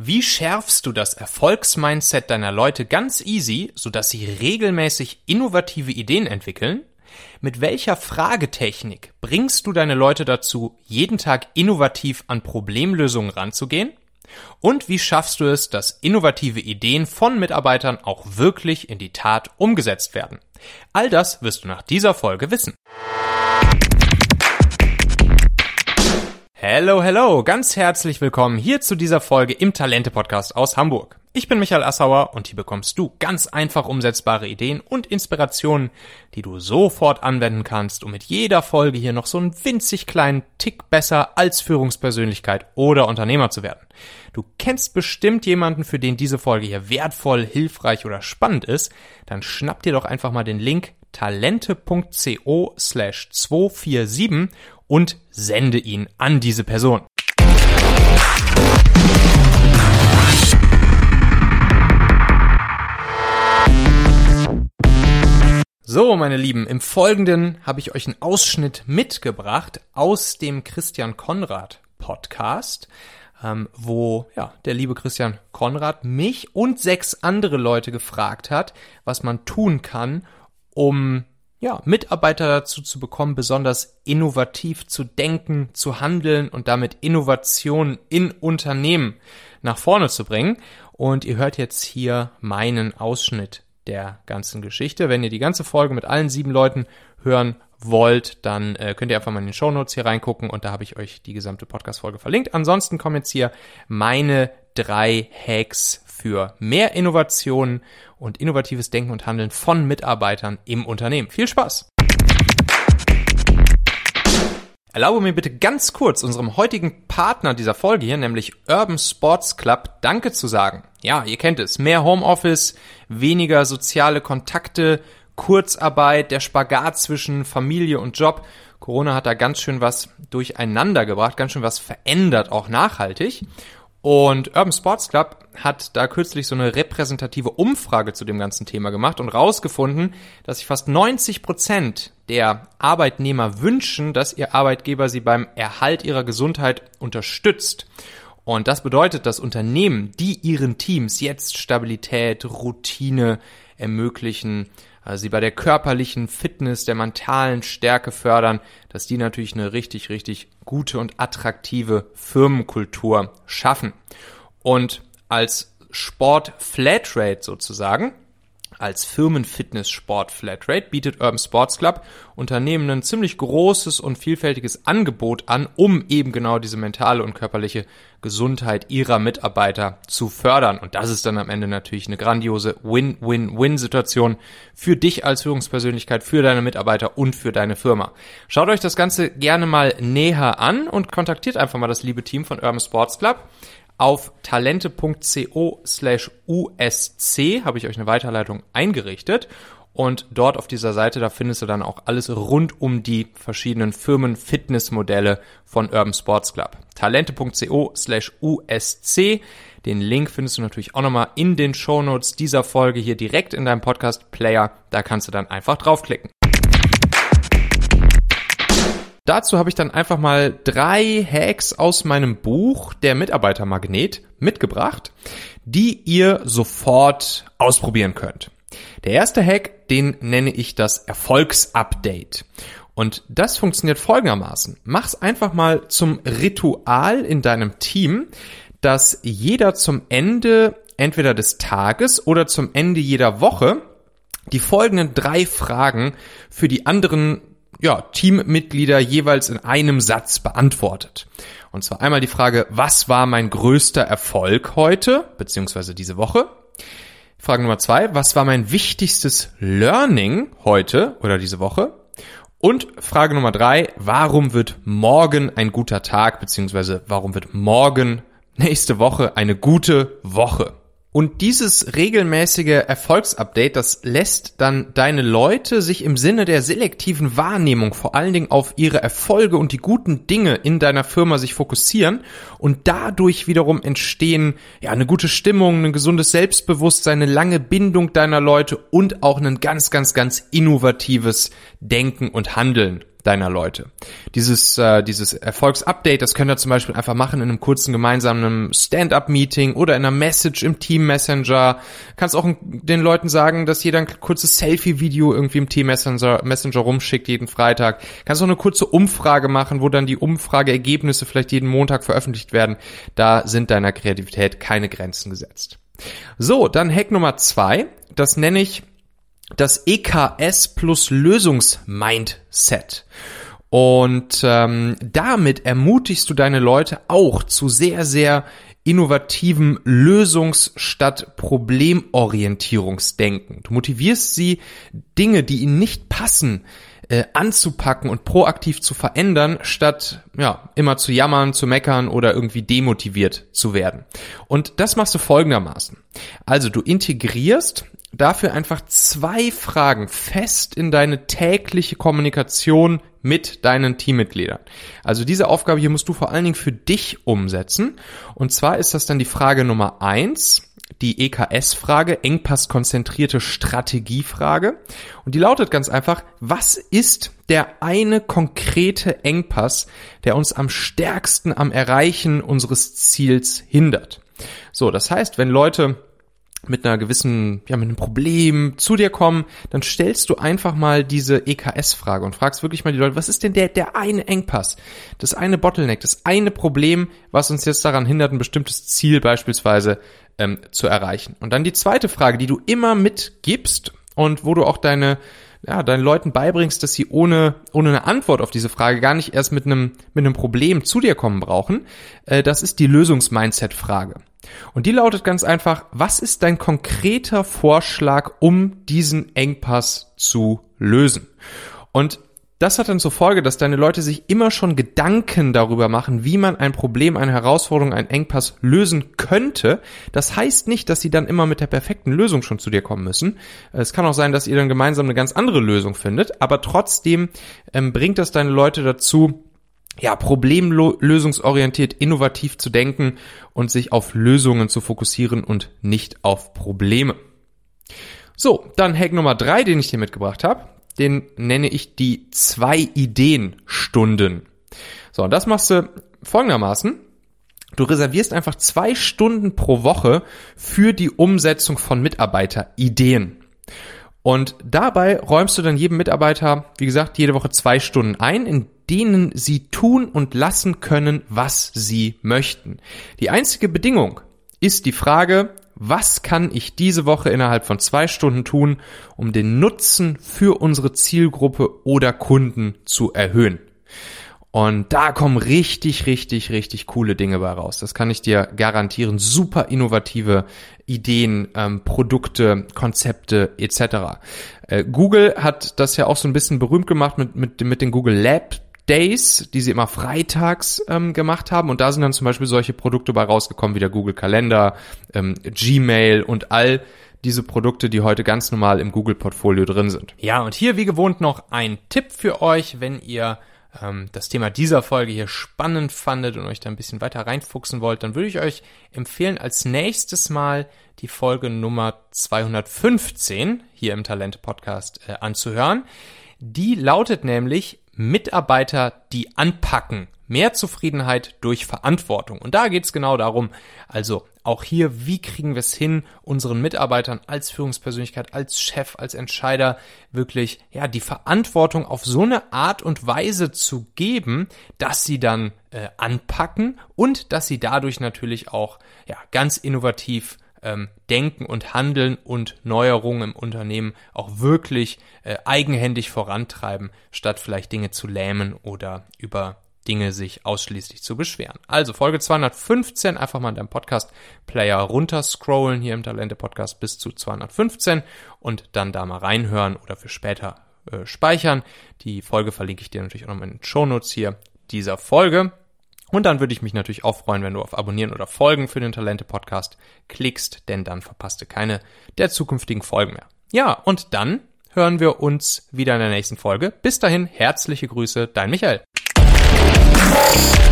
Wie schärfst du das Erfolgsmindset deiner Leute ganz easy, sodass sie regelmäßig innovative Ideen entwickeln? Mit welcher Fragetechnik bringst du deine Leute dazu, jeden Tag innovativ an Problemlösungen ranzugehen? Und wie schaffst du es, dass innovative Ideen von Mitarbeitern auch wirklich in die Tat umgesetzt werden? All das wirst du nach dieser Folge wissen. Hello, hello, ganz herzlich willkommen hier zu dieser Folge im Talente Podcast aus Hamburg. Ich bin Michael Assauer und hier bekommst du ganz einfach umsetzbare Ideen und Inspirationen, die du sofort anwenden kannst, um mit jeder Folge hier noch so einen winzig kleinen Tick besser als Führungspersönlichkeit oder Unternehmer zu werden. Du kennst bestimmt jemanden, für den diese Folge hier wertvoll, hilfreich oder spannend ist, dann schnapp dir doch einfach mal den Link talente.co slash 247 und sende ihn an diese Person. So, meine Lieben, im Folgenden habe ich euch einen Ausschnitt mitgebracht aus dem Christian Konrad Podcast, ähm, wo ja, der liebe Christian Konrad mich und sechs andere Leute gefragt hat, was man tun kann, um ja, Mitarbeiter dazu zu bekommen, besonders innovativ zu denken, zu handeln und damit Innovation in Unternehmen nach vorne zu bringen. Und ihr hört jetzt hier meinen Ausschnitt der ganzen Geschichte. Wenn ihr die ganze Folge mit allen sieben Leuten hören wollt, dann äh, könnt ihr einfach mal in den Show Notes hier reingucken und da habe ich euch die gesamte Podcast-Folge verlinkt. Ansonsten kommen jetzt hier meine drei Hacks für mehr Innovation und innovatives Denken und Handeln von Mitarbeitern im Unternehmen. Viel Spaß! Erlaube mir bitte ganz kurz unserem heutigen Partner dieser Folge hier, nämlich Urban Sports Club, Danke zu sagen. Ja, ihr kennt es. Mehr Homeoffice, weniger soziale Kontakte, Kurzarbeit, der Spagat zwischen Familie und Job. Corona hat da ganz schön was durcheinander gebracht, ganz schön was verändert, auch nachhaltig. Und Urban Sports Club hat da kürzlich so eine repräsentative Umfrage zu dem ganzen Thema gemacht und rausgefunden, dass sich fast 90 Prozent der Arbeitnehmer wünschen, dass ihr Arbeitgeber sie beim Erhalt ihrer Gesundheit unterstützt. Und das bedeutet, dass Unternehmen, die ihren Teams jetzt Stabilität, Routine ermöglichen, also sie bei der körperlichen Fitness, der mentalen Stärke fördern, dass die natürlich eine richtig, richtig gute und attraktive Firmenkultur schaffen. Und als Sport Flatrate sozusagen als Firmenfitness-Sport Flatrate bietet Urban Sports Club Unternehmen ein ziemlich großes und vielfältiges Angebot an, um eben genau diese mentale und körperliche Gesundheit ihrer Mitarbeiter zu fördern. Und das ist dann am Ende natürlich eine grandiose Win-Win-Win-Situation für dich als Führungspersönlichkeit, für deine Mitarbeiter und für deine Firma. Schaut euch das Ganze gerne mal näher an und kontaktiert einfach mal das liebe Team von Urban Sports Club. Auf talente.co slash usc habe ich euch eine Weiterleitung eingerichtet. Und dort auf dieser Seite, da findest du dann auch alles rund um die verschiedenen Firmen-Fitnessmodelle von Urban Sports Club. Talente.co slash usc. Den Link findest du natürlich auch nochmal in den Shownotes dieser Folge hier direkt in deinem Podcast-Player. Da kannst du dann einfach draufklicken. Dazu habe ich dann einfach mal drei Hacks aus meinem Buch Der Mitarbeitermagnet mitgebracht, die ihr sofort ausprobieren könnt. Der erste Hack, den nenne ich das Erfolgsupdate. Und das funktioniert folgendermaßen. Mach's einfach mal zum Ritual in deinem Team, dass jeder zum Ende entweder des Tages oder zum Ende jeder Woche die folgenden drei Fragen für die anderen ja, Teammitglieder jeweils in einem Satz beantwortet. Und zwar einmal die Frage, was war mein größter Erfolg heute, beziehungsweise diese Woche? Frage Nummer zwei, was war mein wichtigstes Learning heute oder diese Woche? Und Frage Nummer drei, warum wird morgen ein guter Tag, beziehungsweise warum wird morgen nächste Woche eine gute Woche? Und dieses regelmäßige Erfolgsupdate, das lässt dann deine Leute sich im Sinne der selektiven Wahrnehmung vor allen Dingen auf ihre Erfolge und die guten Dinge in deiner Firma sich fokussieren. Und dadurch wiederum entstehen ja eine gute Stimmung, ein gesundes Selbstbewusstsein, eine lange Bindung deiner Leute und auch ein ganz, ganz, ganz innovatives Denken und Handeln deiner Leute. Dieses, äh, dieses Erfolgsupdate, das könnt ihr zum Beispiel einfach machen in einem kurzen gemeinsamen Stand-up-Meeting oder in einer Message im Team Messenger. Kannst auch den Leuten sagen, dass jeder ein kurzes Selfie-Video irgendwie im Team Messenger, Messenger rumschickt jeden Freitag. Kannst auch eine kurze Umfrage machen, wo dann die Umfrageergebnisse vielleicht jeden Montag veröffentlicht werden. Da sind deiner Kreativität keine Grenzen gesetzt. So, dann Hack Nummer zwei. Das nenne ich das EKS plus Lösungsmindset. Und ähm, damit ermutigst du deine Leute auch zu sehr, sehr innovativem Lösungs- statt Problemorientierungsdenken. Du motivierst sie, Dinge, die ihnen nicht passen, äh, anzupacken und proaktiv zu verändern, statt ja immer zu jammern, zu meckern oder irgendwie demotiviert zu werden. Und das machst du folgendermaßen. Also du integrierst dafür einfach zwei Fragen fest in deine tägliche Kommunikation mit deinen Teammitgliedern. Also diese Aufgabe hier musst du vor allen Dingen für dich umsetzen. Und zwar ist das dann die Frage Nummer eins, die EKS-Frage, engpasskonzentrierte Strategiefrage. Und die lautet ganz einfach, was ist der eine konkrete Engpass, der uns am stärksten am Erreichen unseres Ziels hindert? So, das heißt, wenn Leute mit einer gewissen, ja, mit einem Problem zu dir kommen, dann stellst du einfach mal diese EKS-Frage und fragst wirklich mal die Leute, was ist denn der, der eine Engpass, das eine Bottleneck, das eine Problem, was uns jetzt daran hindert, ein bestimmtes Ziel beispielsweise ähm, zu erreichen. Und dann die zweite Frage, die du immer mitgibst und wo du auch deine ja, deinen Leuten beibringst, dass sie ohne, ohne eine Antwort auf diese Frage gar nicht erst mit einem, mit einem Problem zu dir kommen brauchen, äh, das ist die Lösungs-Mindset-Frage. Und die lautet ganz einfach, was ist dein konkreter Vorschlag, um diesen Engpass zu lösen? Und das hat dann zur Folge, dass deine Leute sich immer schon Gedanken darüber machen, wie man ein Problem, eine Herausforderung, einen Engpass lösen könnte. Das heißt nicht, dass sie dann immer mit der perfekten Lösung schon zu dir kommen müssen. Es kann auch sein, dass ihr dann gemeinsam eine ganz andere Lösung findet, aber trotzdem ähm, bringt das deine Leute dazu, ja, problemlösungsorientiert, innovativ zu denken und sich auf Lösungen zu fokussieren und nicht auf Probleme. So, dann Hack Nummer drei, den ich dir mitgebracht habe den nenne ich die zwei Ideen-Stunden. So, und das machst du folgendermaßen. Du reservierst einfach zwei Stunden pro Woche für die Umsetzung von Mitarbeiterideen. Und dabei räumst du dann jedem Mitarbeiter, wie gesagt, jede Woche zwei Stunden ein, in denen sie tun und lassen können, was sie möchten. Die einzige Bedingung ist die Frage, was kann ich diese Woche innerhalb von zwei Stunden tun, um den Nutzen für unsere Zielgruppe oder Kunden zu erhöhen. Und da kommen richtig, richtig, richtig coole Dinge bei raus. Das kann ich dir garantieren. Super innovative Ideen, ähm, Produkte, Konzepte etc. Äh, Google hat das ja auch so ein bisschen berühmt gemacht mit, mit, mit den Google Lab Days, die sie immer freitags ähm, gemacht haben. Und da sind dann zum Beispiel solche Produkte bei rausgekommen wie der Google Kalender, ähm, Gmail und all diese Produkte, die heute ganz normal im Google-Portfolio drin sind. Ja, und hier wie gewohnt noch ein Tipp für euch, wenn ihr ähm, das Thema dieser Folge hier spannend fandet und euch da ein bisschen weiter reinfuchsen wollt, dann würde ich euch empfehlen, als nächstes Mal die Folge Nummer 215 hier im Talente Podcast äh, anzuhören. Die lautet nämlich Mitarbeiter, die anpacken. Mehr Zufriedenheit durch Verantwortung. Und da geht's genau darum, also auch hier, wie kriegen wir es hin, unseren Mitarbeitern als Führungspersönlichkeit, als Chef, als Entscheider wirklich, ja, die Verantwortung auf so eine Art und Weise zu geben, dass sie dann äh, anpacken und dass sie dadurch natürlich auch, ja, ganz innovativ ähm, Denken und Handeln und Neuerungen im Unternehmen auch wirklich äh, eigenhändig vorantreiben, statt vielleicht Dinge zu lähmen oder über Dinge sich ausschließlich zu beschweren. Also Folge 215, einfach mal in deinem Podcast-Player runterscrollen hier im Talente-Podcast bis zu 215 und dann da mal reinhören oder für später äh, speichern. Die Folge verlinke ich dir natürlich auch nochmal in den Shownotes hier dieser Folge. Und dann würde ich mich natürlich auch freuen, wenn du auf Abonnieren oder Folgen für den Talente Podcast klickst, denn dann verpasst du keine der zukünftigen Folgen mehr. Ja, und dann hören wir uns wieder in der nächsten Folge. Bis dahin, herzliche Grüße, dein Michael. Bye.